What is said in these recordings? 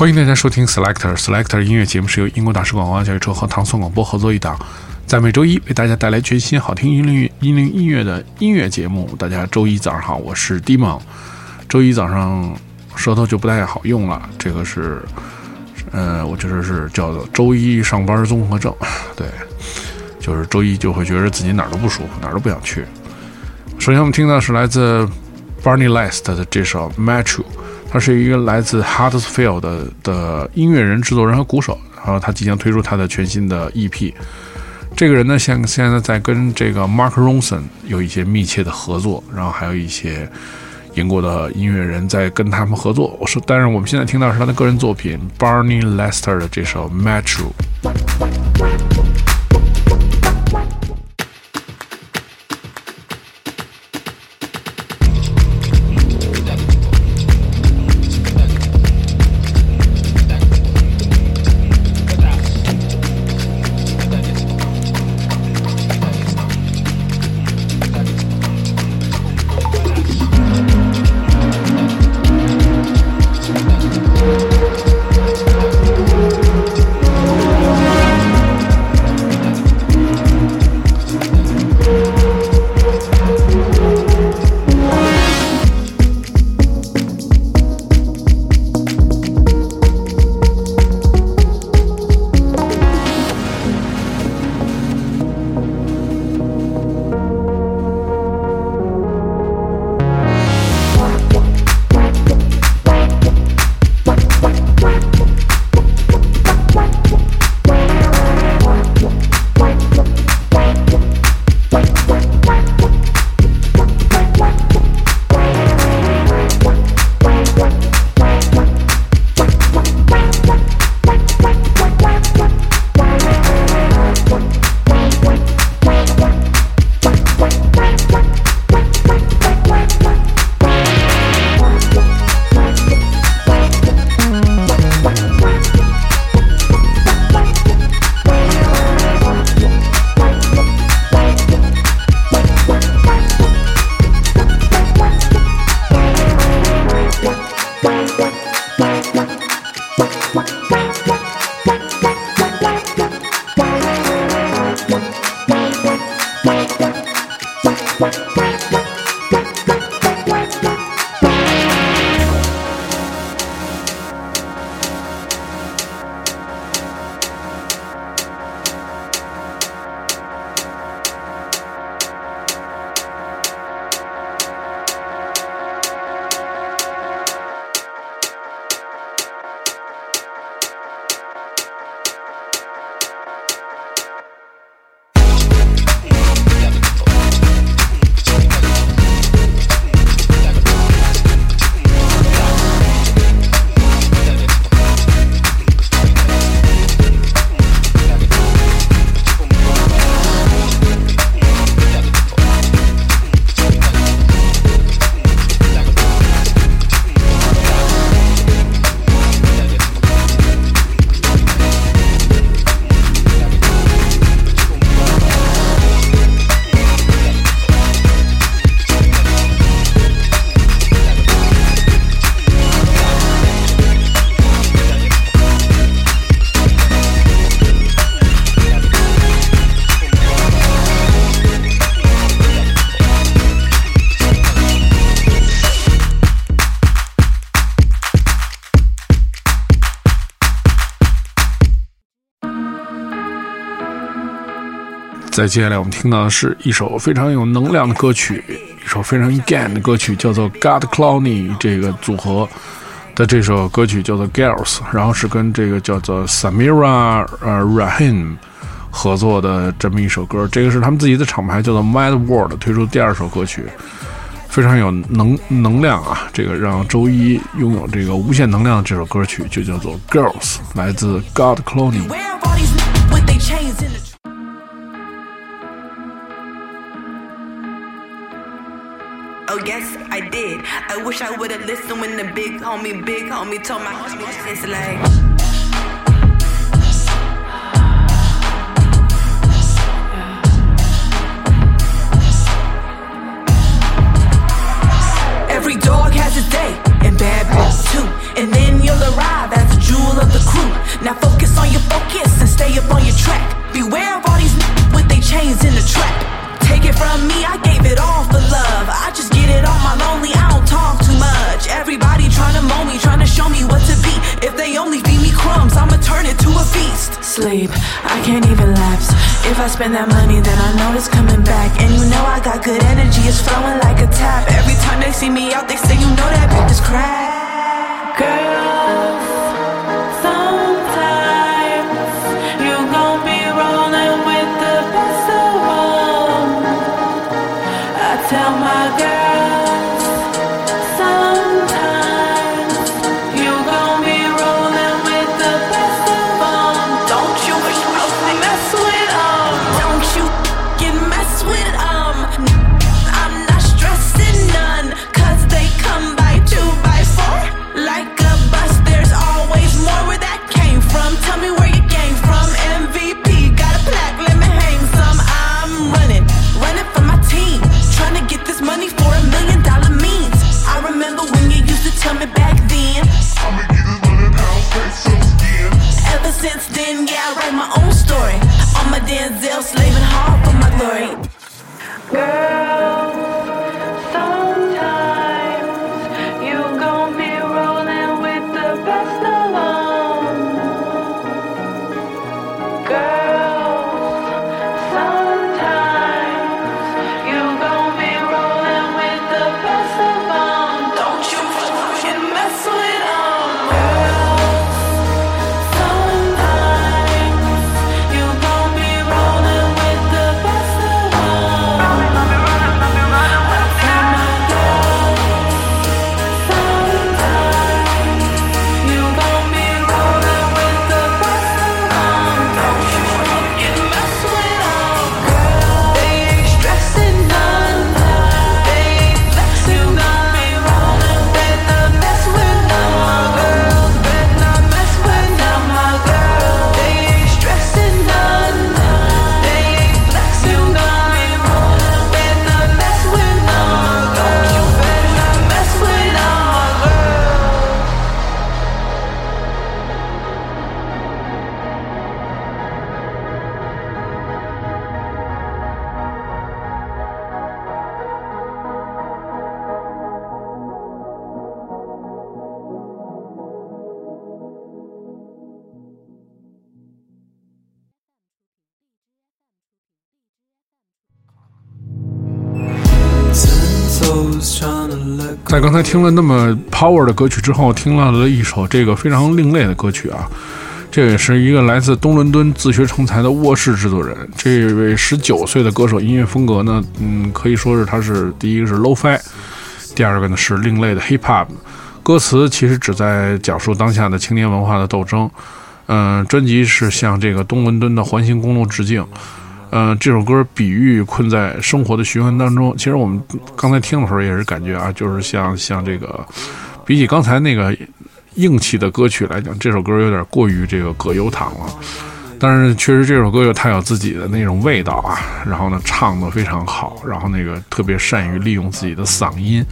欢迎大家收听 Selector Selector 音乐节目，是由英国大使馆文化教育处和唐宋广播合作一档，在每周一为大家带来全新好听音律音灵音乐的音乐节目。大家周一早上好，我是 Dimon。周一早上舌头就不太好用了，这个是，呃，我觉得是叫做周一上班综合症。对，就是周一就会觉得自己哪儿都不舒服，哪儿都不想去。首先我们听到是来自 Barney Last 的这首 Metro。他是一个来自 Huddersfield 的的音乐人、制作人和鼓手，然后他即将推出他的全新的 EP。这个人呢，现现在在跟这个 Mark Ronson 有一些密切的合作，然后还有一些英国的音乐人在跟他们合作。我说，但是我们现在听到是他的个人作品 Barney Lester 的这首 Metro。在接下来，我们听到的是一首非常有能量的歌曲，一首非常 gan 的歌曲，叫做 God Clowney 这个组合的这首歌曲叫做 Girls，然后是跟这个叫做 Samira 呃 Rahim 合作的这么一首歌，这个是他们自己的厂牌叫做 Mad World 推出第二首歌曲。非常有能能量啊！这个让周一拥有这个无限能量的这首歌曲就叫做《Girls》，来自 God Cloning。Did. I wish I would've listened when the big homie, big homie told my it's like. Every dog has his day, and bad bitch too. And then you'll arrive Sleep, I can't even lapse. If I spend that money, then I know it's coming back. And you know I got good energy, it's flowing like a tap. Every time they see me out, they say, you know that bitch is crack. Girls, 在刚才听了那么 power 的歌曲之后，听到了一首这个非常另类的歌曲啊。这也是一个来自东伦敦自学成才的卧室制作人。这位十九岁的歌手，音乐风格呢，嗯，可以说是他是第一个是 lofi，第二个呢是另类的 hip hop。歌词其实只在讲述当下的青年文化的斗争。嗯、专辑是向这个东伦敦的环形公路致敬。嗯、这首歌比喻困在生活的循环当中。其实我们刚才听的时候也是感觉啊，就是像像这个，比起刚才那个硬气的歌曲来讲，这首歌有点过于这个葛优躺了。但是确实这首歌有它有自己的那种味道啊，然后呢唱的非常好，然后那个特别善于利用自己的嗓音，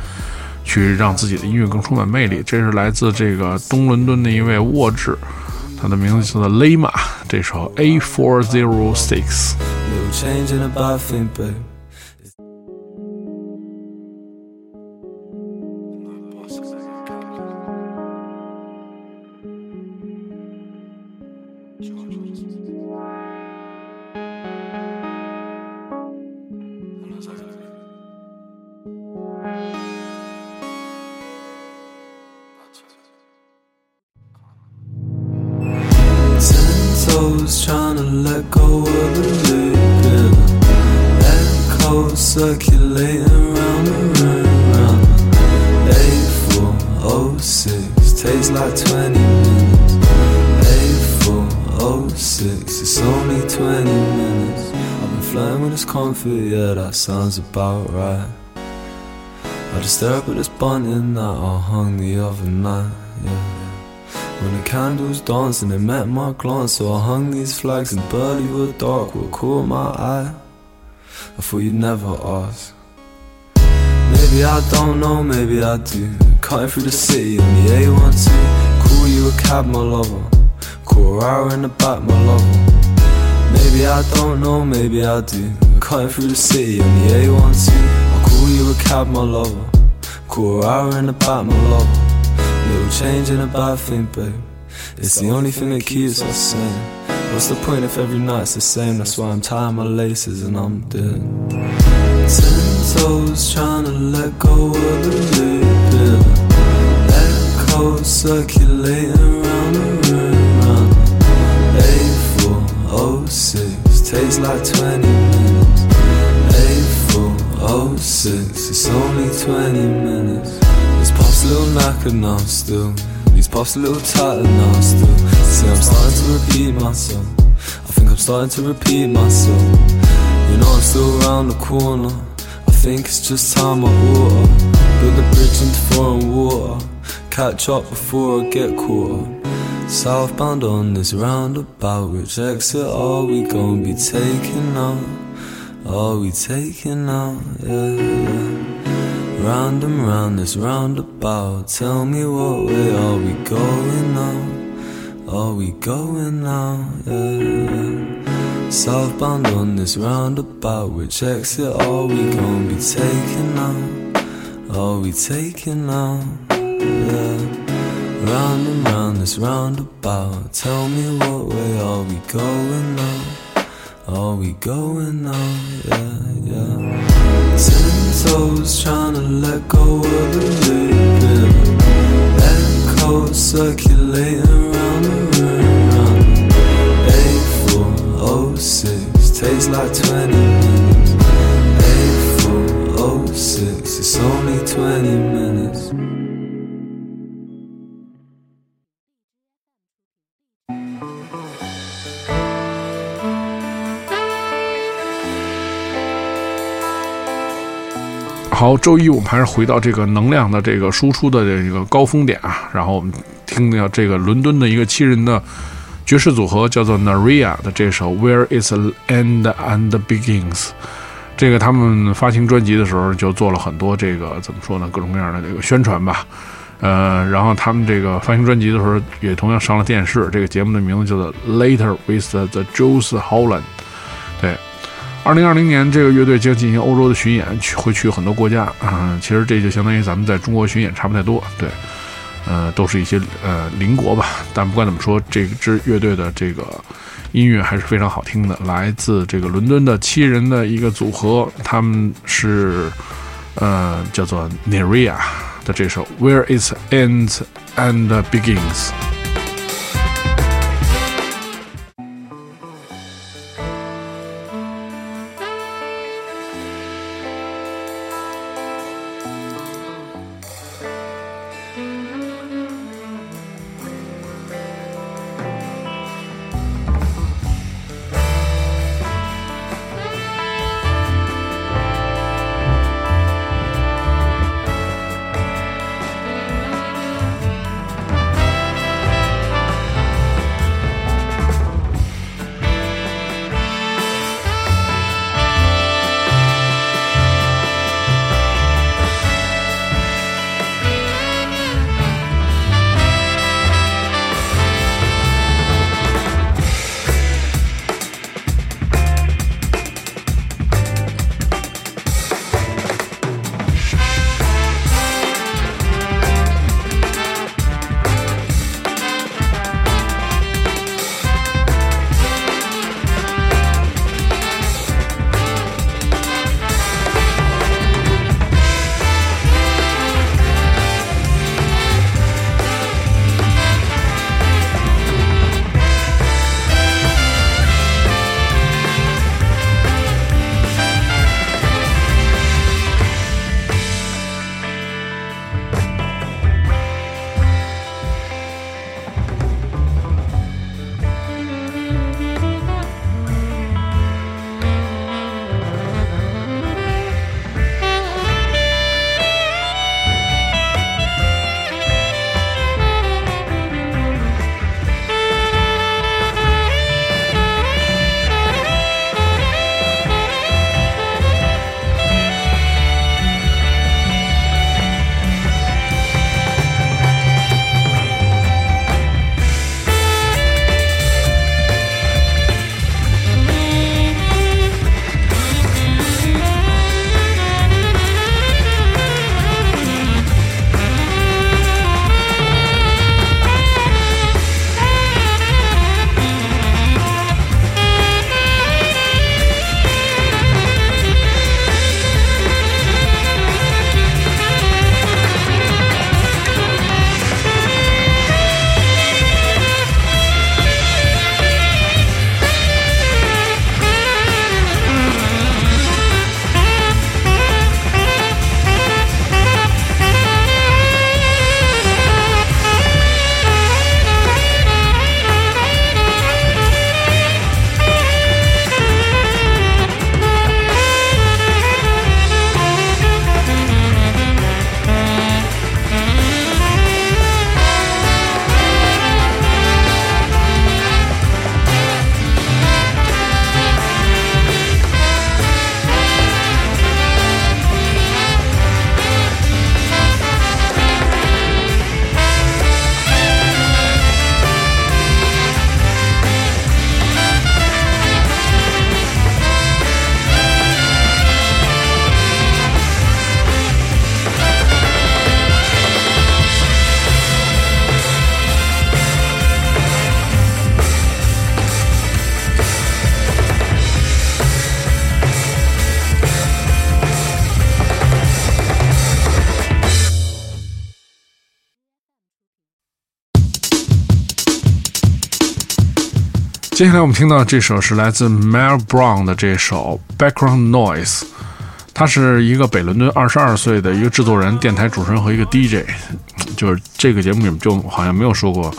去让自己的音乐更充满魅力。这是来自这个东伦敦的一位沃治，他的名字叫做 Lema，这首 A Four Zero Six。Little change in a bathroom, babe. That sounds about right. I just up this bunting that I hung the other night, yeah. When the candles danced and they met my glance, so I hung these flags and barely dark. What caught my eye? I thought you'd never ask. Maybe I don't know, maybe I do. Cutting through the city on the A12. Call you a cab, my lover. Call hour in the back, my lover. Maybe I don't know, maybe I do. Cutting through the city on the A12. I'll call you a cab, my lover. Call hour in the back, my lover. Little change in a bad thing, babe. It's the only thing that keeps us sane. What's the point if every night's the same? That's why I'm tying my laces and I'm dead. Ten toes trying to let go of the loop. Echo circulating round the room. Round eight four oh six takes like twenty minutes. Oh six, it's only twenty minutes. This pop's a little knackered now still. These pops a little tighter now still. See, I'm starting to repeat myself. I think I'm starting to repeat myself. You know I'm still around the corner. I think it's just time I order. Build a bridge into foreign water. Catch up before I get caught. Southbound on this roundabout. Which exit are we gonna be taking out? Are we taking out? Yeah, yeah. Round and round this roundabout. Tell me what way are we going now? Are we going now? Yeah, yeah. Southbound on this roundabout. Which exit are we gonna be taking now? Are we taking now? Yeah. Round and round this roundabout. Tell me what way are we going now? Are we going now? Yeah, yeah. Ten toes trying to let go of the loop. Yeah. Echo circulating round the room. Round eight four oh six takes like twenty minutes. Eight four oh six, it's only twenty minutes. 好，周一我们还是回到这个能量的这个输出的这个高峰点啊，然后我们听到这个伦敦的一个七人的爵士组合叫做 Naria 的这首 Where Is the End and Begins。这个他们发行专辑的时候就做了很多这个怎么说呢，各种各样的这个宣传吧。呃，然后他们这个发行专辑的时候也同样上了电视，这个节目的名字叫做 Later with the Jules Holland。二零二零年，这个乐队将进行欧洲的巡演，去会去很多国家啊、其实这就相当于咱们在中国巡演差不太多，对，呃，都是一些呃邻国吧。但不管怎么说，这支乐队的这个音乐还是非常好听的，来自这个伦敦的七人的一个组合，他们是呃叫做 Neria 的这首 Where It Ends and Begins。接下来我们听到这首是来自 Mel Brown 的这首 Background Noise，他是一个北伦敦二十二岁的一个制作人、电台主持人和一个 DJ，就是这个节目里面就好像没有说过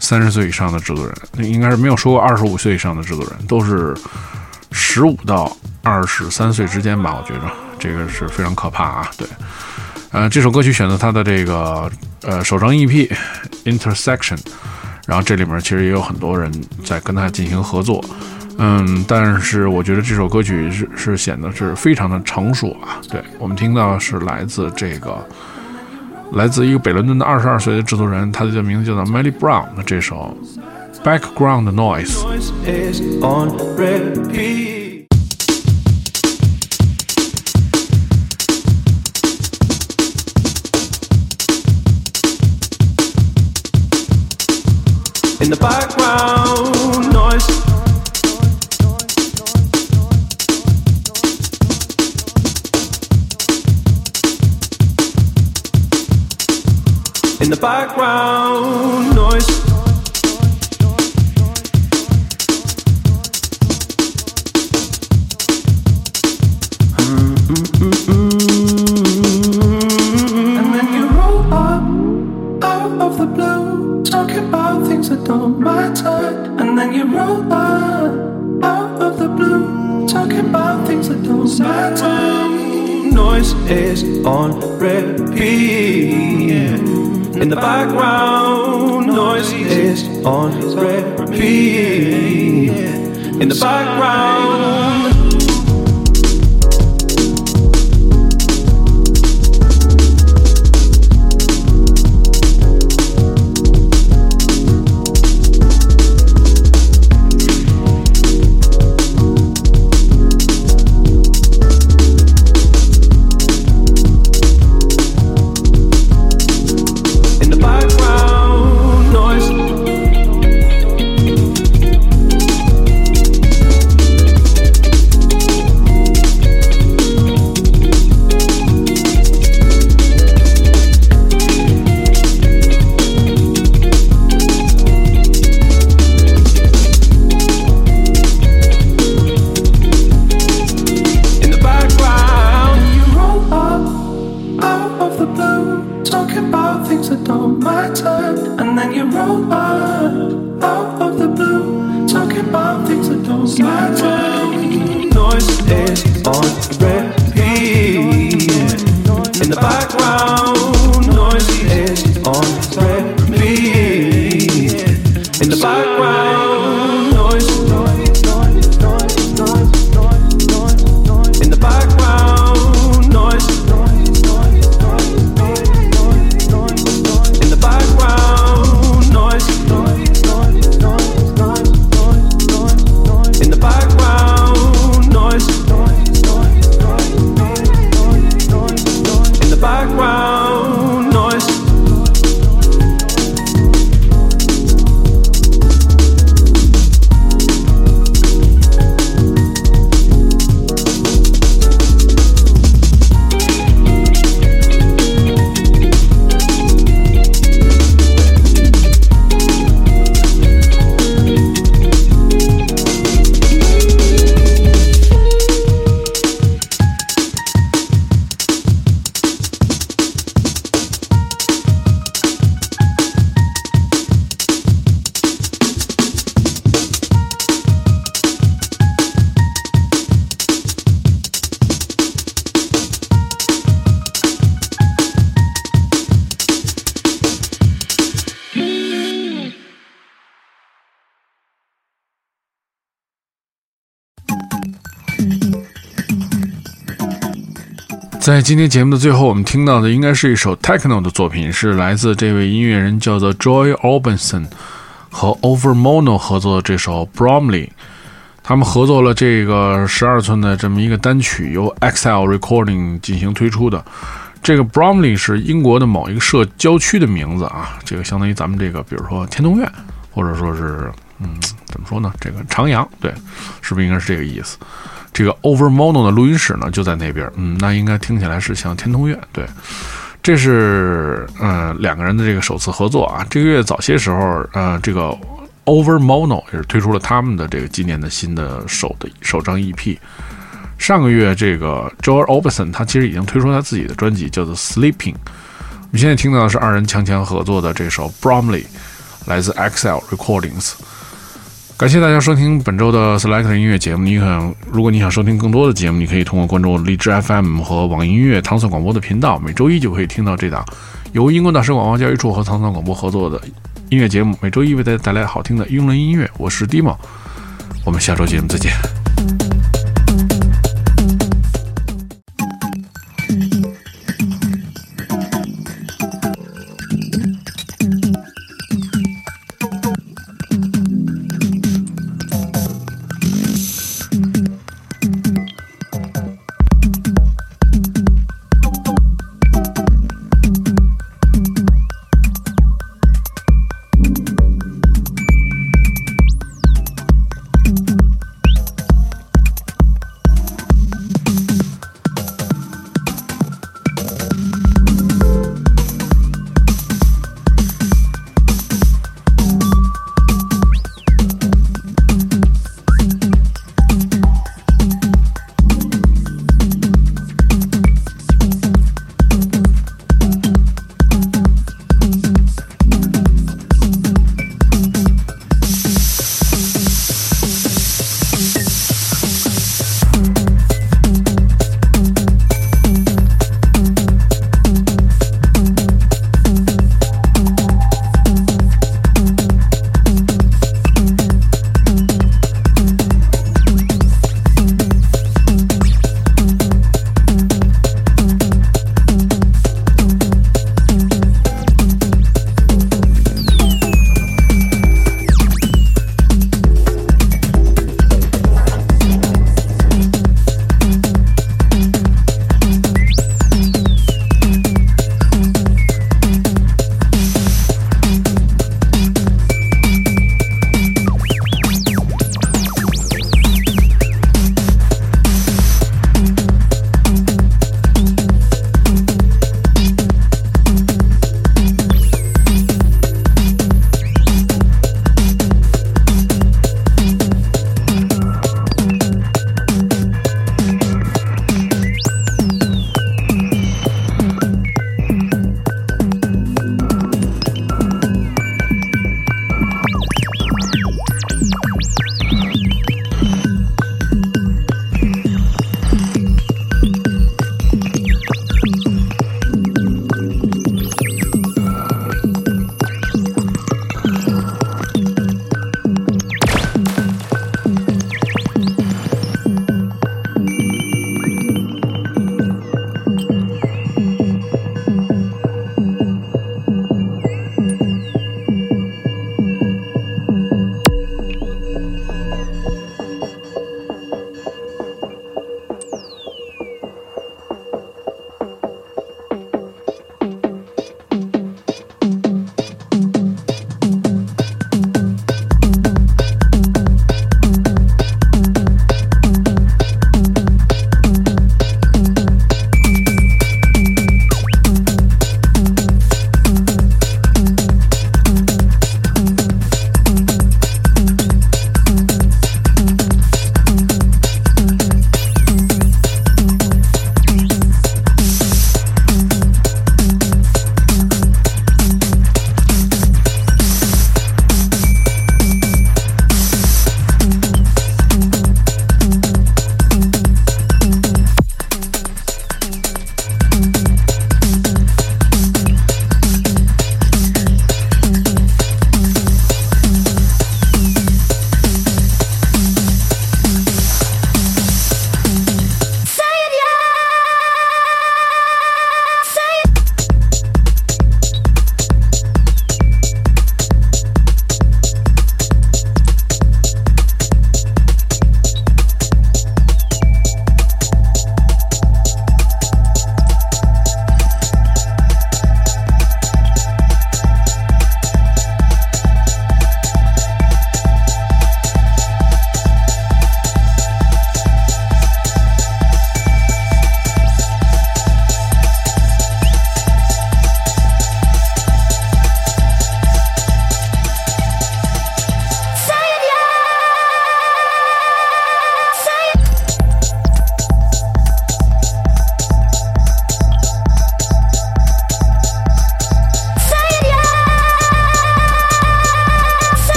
三十岁以上的制作人，应该是没有说过二十五岁以上的制作人，都是十五到二十三岁之间吧，我觉着这个是非常可怕啊，对。呃，这首歌曲选择他的这个呃首张 EP Intersection，然后这里面其实也有很多人在跟他进行合作，嗯，但是我觉得这首歌曲是是显得是非常的成熟啊。对我们听到是来自这个来自一个北伦敦的二十二岁的制作人，他的名字叫做 Melly Brown 的这首 Background Noise。In the background, noise. In the background, noise. The background. 在今天节目的最后，我们听到的应该是一首 techno 的作品，是来自这位音乐人叫做 Joy Orbison 和 Overmono 合作的这首 Bromley。他们合作了这个十二寸的这么一个单曲，由 Excel Recording 进行推出的。这个 Bromley 是英国的某一个社郊区的名字啊，这个相当于咱们这个，比如说天通苑，或者说是嗯，怎么说呢？这个长阳，对，是不是应该是这个意思？这个 Overmono 的录音室呢就在那边，嗯，那应该听起来是像天通苑，对。这是嗯、两个人的这个首次合作啊。这个月早些时候，呃，这个 Over Mono 也是推出了他们的这个今年的新的首的首张 EP。上个月，这个 Joel Orbison 他其实已经推出他自己的专辑，叫做 Sleeping。我们现在听到的是二人强强合作的这首 Bromley，来自 XL Recordings。感谢大家收听本周的 Select 音乐节目。你想，如果你想收听更多的节目，你可以通过关注荔枝 FM 和网易音乐糖蒜广播的频道，每周一就可以听到这档由英国大使广播教育处和糖蒜广播合作的音乐节目。每周一为大家带来好听的英伦音乐。我是 Dimo，我们下周节目再见。